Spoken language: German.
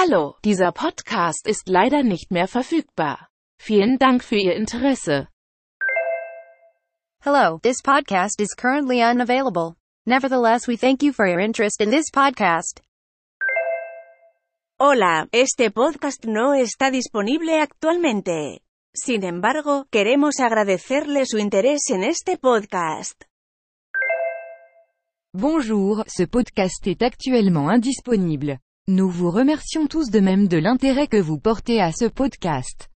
Hallo, dieser Podcast ist leider nicht mehr verfügbar. Vielen Dank für Ihr Interesse. Hello, this podcast is currently unavailable. Nevertheless, we thank you for your interest in this podcast. Hola, este podcast no está disponible actualmente. Sin embargo, queremos agradecerle su interés en este podcast. Bonjour, ce podcast est actuellement indisponible. Nous vous remercions tous de même de l'intérêt que vous portez à ce podcast.